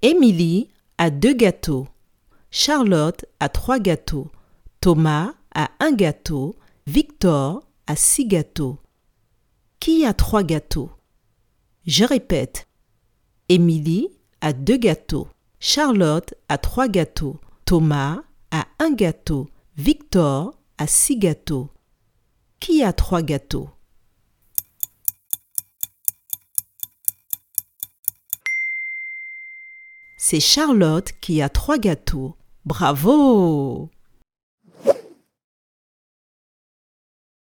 Émilie a deux gâteaux. Charlotte a trois gâteaux. Thomas a un gâteau. Victor a six gâteaux. Qui a trois gâteaux? Je répète. Émilie a deux gâteaux. Charlotte a trois gâteaux. Thomas a un gâteau. Victor a six gâteaux. Qui a trois gâteaux? C'est Charlotte qui a trois gâteaux. Bravo